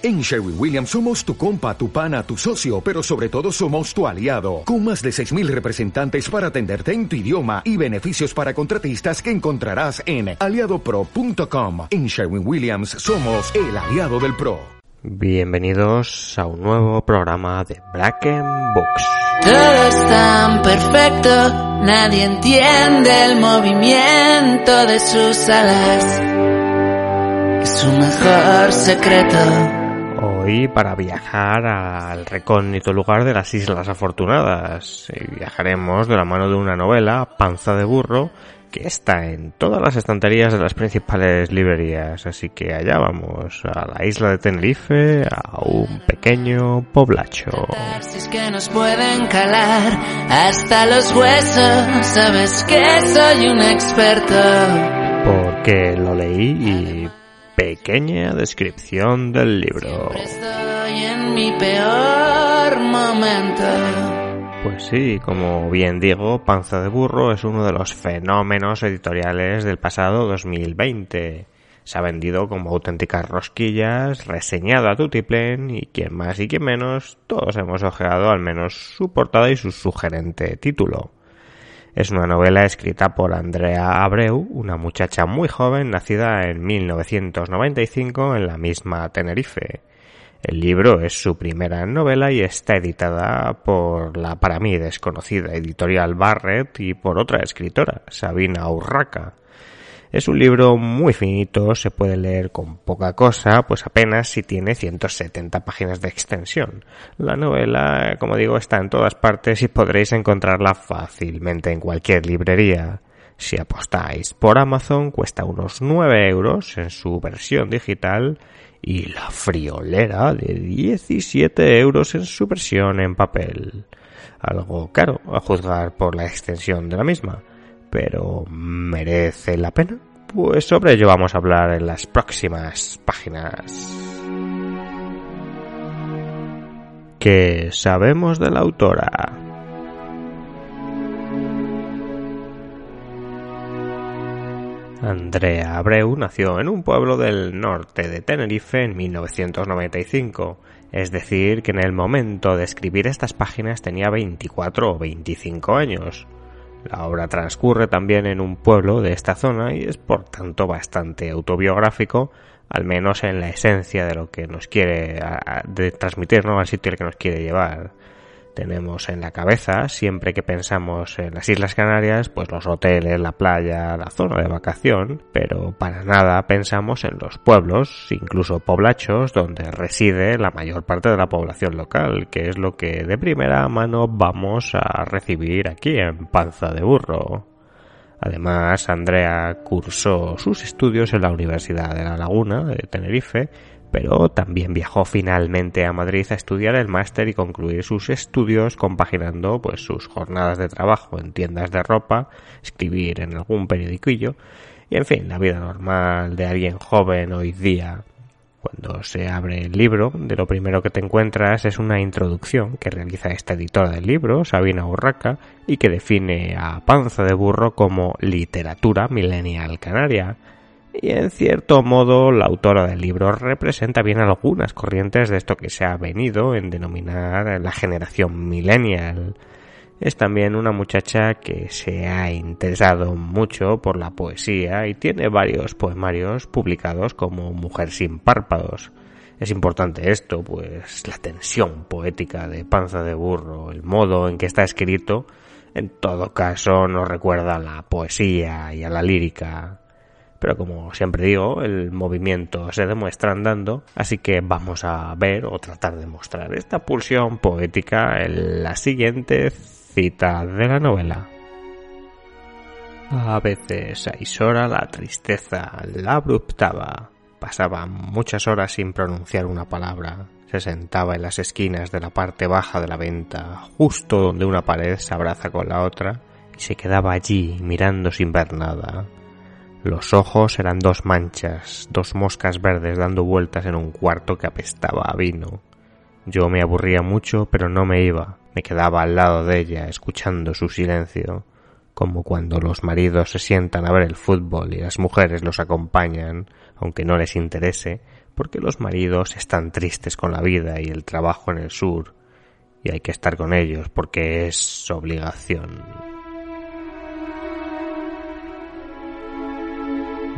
En Sherwin Williams somos tu compa, tu pana, tu socio, pero sobre todo somos tu aliado, con más de 6.000 representantes para atenderte en tu idioma y beneficios para contratistas que encontrarás en aliadopro.com. En Sherwin Williams somos el aliado del PRO. Bienvenidos a un nuevo programa de Bracken Books. Todo es tan perfecto, nadie entiende el movimiento de sus alas. Es su mejor secreto. Hoy para viajar al recóndito lugar de las Islas Afortunadas. Y viajaremos de la mano de una novela, Panza de Burro, que está en todas las estanterías de las principales librerías. Así que allá vamos, a la isla de Tenerife, a un pequeño poblacho. Que nos pueden calar hasta los huesos, sabes que soy un experto. Porque lo leí y pequeña descripción del libro. Estoy en mi peor momento. Pues sí, como bien digo, Panza de Burro es uno de los fenómenos editoriales del pasado 2020. Se ha vendido como auténticas rosquillas, reseñado a tutiplén y quien más y quien menos, todos hemos ojeado al menos su portada y su sugerente título. Es una novela escrita por Andrea Abreu, una muchacha muy joven nacida en 1995 en la misma Tenerife. El libro es su primera novela y está editada por la para mí desconocida editorial Barrett y por otra escritora, Sabina Urraca. Es un libro muy finito, se puede leer con poca cosa, pues apenas si tiene 170 páginas de extensión. La novela, como digo, está en todas partes y podréis encontrarla fácilmente en cualquier librería. Si apostáis por Amazon cuesta unos 9 euros en su versión digital y la friolera de 17 euros en su versión en papel. Algo caro a juzgar por la extensión de la misma pero ¿merece la pena? Pues sobre ello vamos a hablar en las próximas páginas. ¿Qué sabemos de la autora? Andrea Abreu nació en un pueblo del norte de Tenerife en 1995, es decir, que en el momento de escribir estas páginas tenía 24 o 25 años. La obra transcurre también en un pueblo de esta zona y es por tanto bastante autobiográfico, al menos en la esencia de lo que nos quiere de transmitir, ¿no? al sitio al que nos quiere llevar. Tenemos en la cabeza, siempre que pensamos en las Islas Canarias, pues los hoteles, la playa, la zona de vacación, pero para nada pensamos en los pueblos, incluso poblachos, donde reside la mayor parte de la población local, que es lo que de primera mano vamos a recibir aquí en Panza de Burro. Además, Andrea cursó sus estudios en la Universidad de La Laguna de Tenerife pero también viajó finalmente a Madrid a estudiar el máster y concluir sus estudios compaginando pues sus jornadas de trabajo en tiendas de ropa, escribir en algún periodiquillo y en fin, la vida normal de alguien joven hoy día. Cuando se abre el libro, de lo primero que te encuentras es una introducción que realiza esta editora del libro, Sabina Urraca, y que define a Panza de Burro como literatura millennial canaria, y en cierto modo la autora del libro representa bien algunas corrientes de esto que se ha venido en denominar la generación millennial. Es también una muchacha que se ha interesado mucho por la poesía y tiene varios poemarios publicados como Mujer sin párpados. Es importante esto, pues la tensión poética de Panza de Burro, el modo en que está escrito, en todo caso nos recuerda a la poesía y a la lírica pero como siempre digo, el movimiento se demuestra andando, así que vamos a ver o tratar de mostrar esta pulsión poética en la siguiente cita de la novela. A veces a Isora la tristeza la abruptaba. Pasaba muchas horas sin pronunciar una palabra. Se sentaba en las esquinas de la parte baja de la venta, justo donde una pared se abraza con la otra, y se quedaba allí mirando sin ver nada, los ojos eran dos manchas, dos moscas verdes dando vueltas en un cuarto que apestaba a vino. Yo me aburría mucho, pero no me iba. Me quedaba al lado de ella, escuchando su silencio, como cuando los maridos se sientan a ver el fútbol y las mujeres los acompañan, aunque no les interese, porque los maridos están tristes con la vida y el trabajo en el sur, y hay que estar con ellos porque es obligación.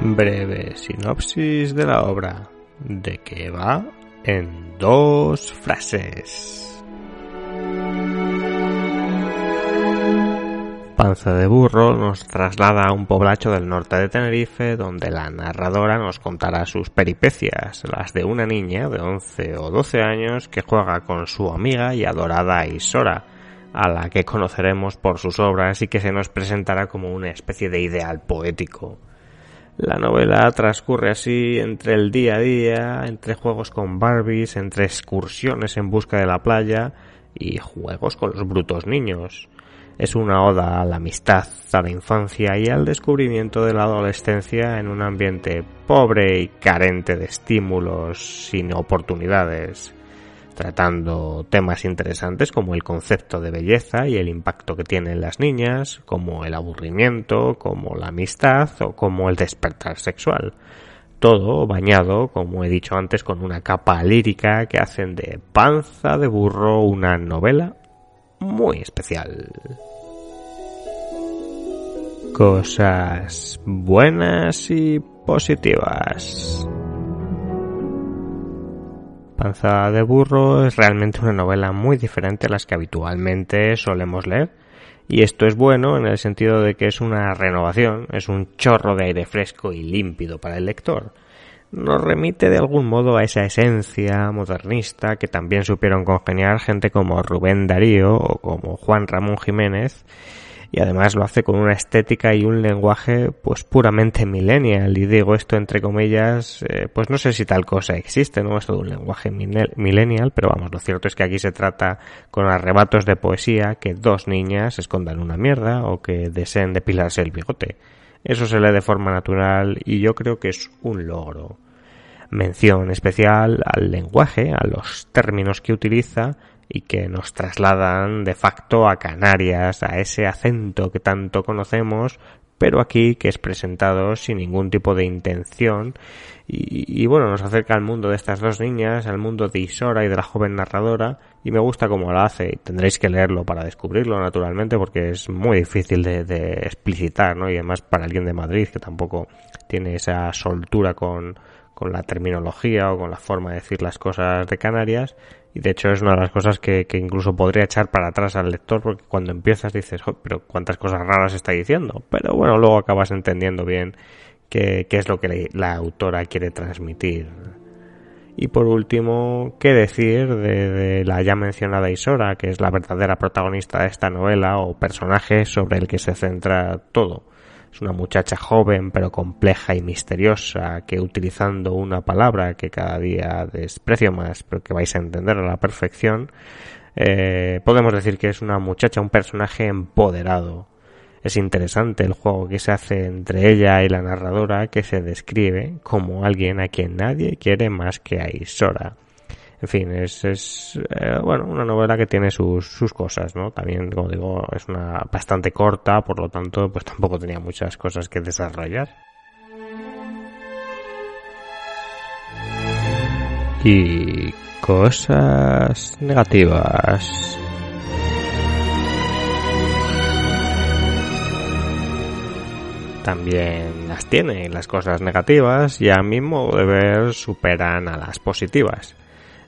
Breve sinopsis de la obra, de que va en dos frases. Panza de Burro nos traslada a un poblacho del norte de Tenerife donde la narradora nos contará sus peripecias, las de una niña de 11 o 12 años que juega con su amiga y adorada Isora, a la que conoceremos por sus obras y que se nos presentará como una especie de ideal poético. La novela transcurre así entre el día a día, entre juegos con Barbies, entre excursiones en busca de la playa y juegos con los brutos niños. Es una oda a la amistad, a la infancia y al descubrimiento de la adolescencia en un ambiente pobre y carente de estímulos, sin oportunidades, tratando temas interesantes como el concepto de belleza y el impacto que tienen las niñas, como el aburrimiento, como la amistad o como el despertar sexual. Todo bañado, como he dicho antes, con una capa lírica que hacen de panza de burro una novela muy especial cosas buenas y positivas. Panza de burro es realmente una novela muy diferente a las que habitualmente solemos leer. Y esto es bueno en el sentido de que es una renovación, es un chorro de aire fresco y límpido para el lector. Nos remite de algún modo a esa esencia modernista que también supieron congeniar gente como Rubén Darío o como Juan Ramón Jiménez y además lo hace con una estética y un lenguaje pues puramente millennial. Y digo esto entre comillas eh, pues no sé si tal cosa existe no es todo un lenguaje millennial pero vamos lo cierto es que aquí se trata con arrebatos de poesía que dos niñas escondan una mierda o que deseen depilarse el bigote. Eso se lee de forma natural y yo creo que es un logro. Mención especial al lenguaje, a los términos que utiliza y que nos trasladan de facto a Canarias, a ese acento que tanto conocemos, pero aquí que es presentado sin ningún tipo de intención y, bueno, nos acerca al mundo de estas dos niñas, al mundo de Isora y de la joven narradora y me gusta cómo lo hace. Tendréis que leerlo para descubrirlo naturalmente porque es muy difícil de, de explicitar, ¿no? Y además para alguien de Madrid que tampoco tiene esa soltura con, con la terminología o con la forma de decir las cosas de Canarias y de hecho es una de las cosas que, incluso podría echar para atrás al lector porque cuando empiezas dices, pero cuántas cosas raras está diciendo. Pero bueno, luego acabas entendiendo bien qué, qué es lo que la autora quiere transmitir. Y por último, ¿qué decir de, de, la ya mencionada Isora, que es la verdadera protagonista de esta novela o personaje sobre el que se centra todo? Es una muchacha joven pero compleja y misteriosa que utilizando una palabra que cada día desprecio más pero que vais a entender a la perfección, eh, podemos decir que es una muchacha, un personaje empoderado. Es interesante el juego que se hace entre ella y la narradora que se describe como alguien a quien nadie quiere más que a Isora. En fin, es, es eh, bueno, una novela que tiene sus, sus cosas, ¿no? También, como digo, es una bastante corta, por lo tanto, pues tampoco tenía muchas cosas que desarrollar. Y cosas negativas. También las tiene las cosas negativas y a mi modo de ver superan a las positivas.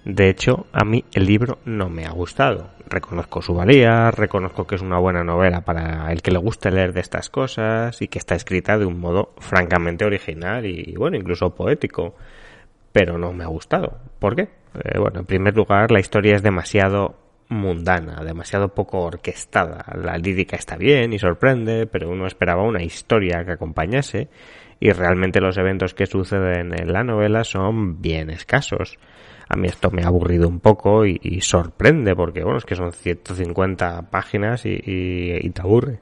De hecho, a mí el libro no me ha gustado. Reconozco su valía, reconozco que es una buena novela para el que le guste leer de estas cosas y que está escrita de un modo francamente original y, bueno, incluso poético. Pero no me ha gustado. ¿Por qué? Eh, bueno, en primer lugar, la historia es demasiado mundana, demasiado poco orquestada. La lírica está bien y sorprende, pero uno esperaba una historia que acompañase y realmente los eventos que suceden en la novela son bien escasos a mí esto me ha aburrido un poco y, sorprende porque, bueno, es que son 150 páginas y, te aburre.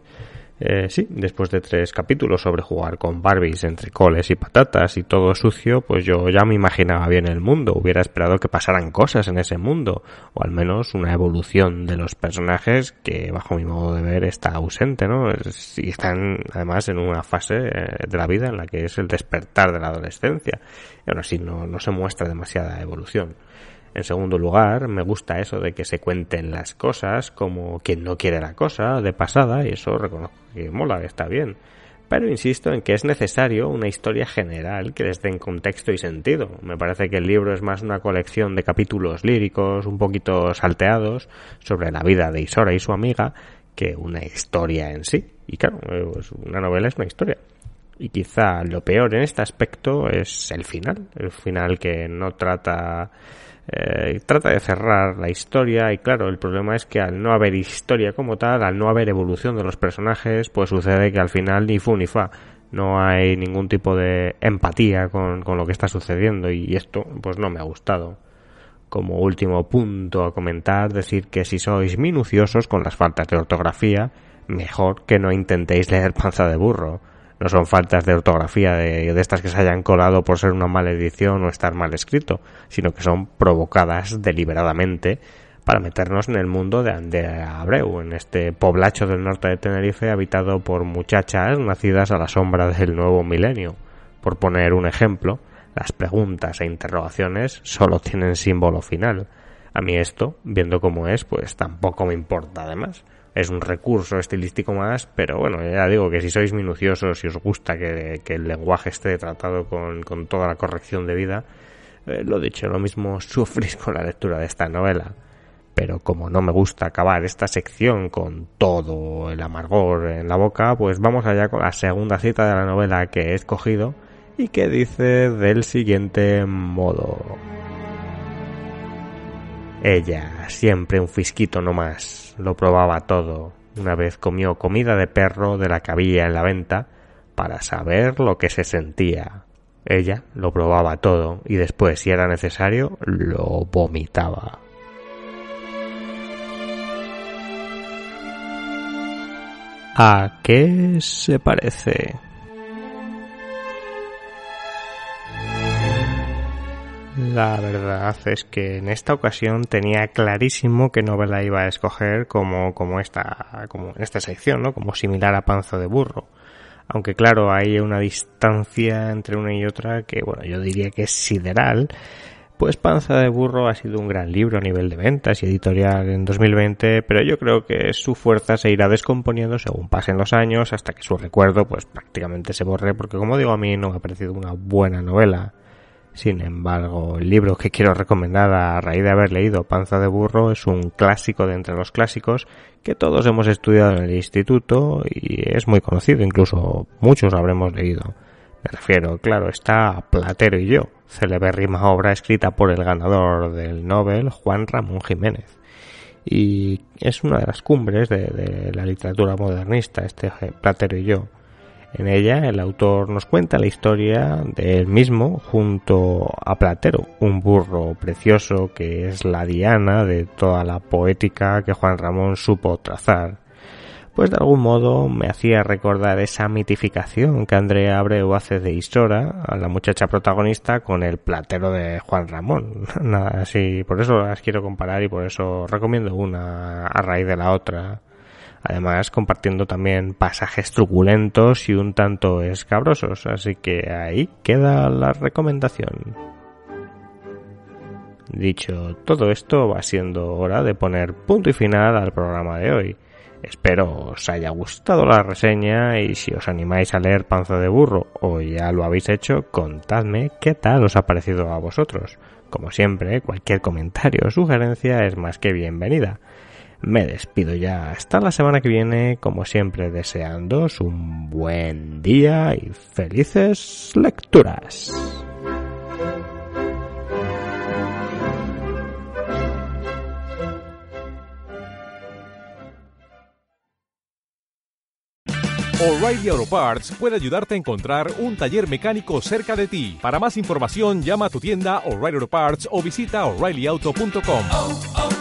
Eh, sí, después de tres capítulos sobre jugar con Barbies entre coles y patatas y todo sucio, pues yo ya me imaginaba bien el mundo, hubiera esperado que pasaran cosas en ese mundo, o al menos una evolución de los personajes que bajo mi modo de ver está ausente, ¿no? Y están además en una fase eh, de la vida en la que es el despertar de la adolescencia, y aún así no, no se muestra demasiada evolución. En segundo lugar, me gusta eso de que se cuenten las cosas como quien no quiere la cosa, de pasada, y eso reconozco que mola, está bien. Pero insisto en que es necesario una historia general que les den contexto y sentido. Me parece que el libro es más una colección de capítulos líricos, un poquito salteados, sobre la vida de Isora y su amiga, que una historia en sí. Y claro, pues una novela es una historia. Y quizá lo peor en este aspecto es el final. El final que no trata eh, trata de cerrar la historia y claro, el problema es que al no haber historia como tal, al no haber evolución de los personajes, pues sucede que al final ni fu ni fa. No hay ningún tipo de empatía con, con lo que está sucediendo y esto pues no me ha gustado. Como último punto a comentar, decir que si sois minuciosos con las faltas de ortografía, mejor que no intentéis leer panza de burro no son faltas de ortografía de, de, estas que se hayan colado por ser una mala edición o estar mal escrito, sino que son provocadas deliberadamente para meternos en el mundo de Andrea Abreu, en este poblacho del norte de Tenerife habitado por muchachas nacidas a la sombra del nuevo milenio. Por poner un ejemplo, las preguntas e interrogaciones solo tienen símbolo final. A mí esto, viendo cómo es, pues tampoco me importa además es un recurso estilístico más, pero bueno, ya digo que si sois minuciosos, si os gusta que, el lenguaje esté tratado con, con, toda la corrección de vida, eh, lo dicho, lo mismo sufrís con la lectura de esta novela. Pero como no me gusta acabar esta sección con todo el amargor en la boca, pues vamos allá con la segunda cita de la novela que he escogido y que dice del siguiente modo. Ella, siempre un fisquito no más, lo probaba todo. Una vez comió comida de perro de la que había en la venta para saber lo que se sentía. Ella lo probaba todo y después, si era necesario, lo vomitaba. ¿A qué se parece? La verdad es que en esta ocasión tenía clarísimo qué novela iba a escoger como, como esta, como en esta sección, ¿no? Como similar a Panzo de Burro. Aunque claro, hay una distancia entre una y otra que, bueno, yo diría que es sideral. Pues Panza de Burro ha sido un gran libro a nivel de ventas y editorial en 2020, pero yo creo que su fuerza se irá descomponiendo según pasen los años hasta que su recuerdo pues prácticamente se borre porque como digo a mí no me ha parecido una buena novela. Sin embargo, el libro que quiero recomendar a raíz de haber leído Panza de Burro es un clásico de entre los clásicos que todos hemos estudiado en el instituto y es muy conocido, incluso muchos habremos leído. Me refiero, claro, está Platero y yo, celebérrima obra escrita por el ganador del Nobel, Juan Ramón Jiménez. Y es una de las cumbres de, de la literatura modernista, este Platero y yo en ella el autor nos cuenta la historia de él mismo junto a Platero, un burro precioso que es la diana de toda la poética que Juan Ramón supo trazar. Pues de algún modo me hacía recordar esa mitificación que Andrea Abreu hace de Isora, a la muchacha protagonista, con el platero de Juan Ramón. Nada así, por eso las quiero comparar y por eso recomiendo una a raíz de la otra además compartiendo también pasajes truculentos y un tanto escabrosos, así que ahí queda la recomendación. Dicho todo esto, va siendo hora de poner punto y final al programa de hoy. Espero os haya gustado la reseña y si os animáis a leer Panza de Burro o ya lo habéis hecho, contadme qué tal os ha parecido a vosotros. Como siempre, cualquier comentario o sugerencia es más que bienvenida me despido ya hasta la semana que viene, como siempre deseándoos un buen día y felices lecturas. O'Reilly Auto Parts puede ayudarte a encontrar un taller mecánico cerca de ti. Para más información, llama a tu tienda O'Reilly Auto Parts o visita oreillyauto.com.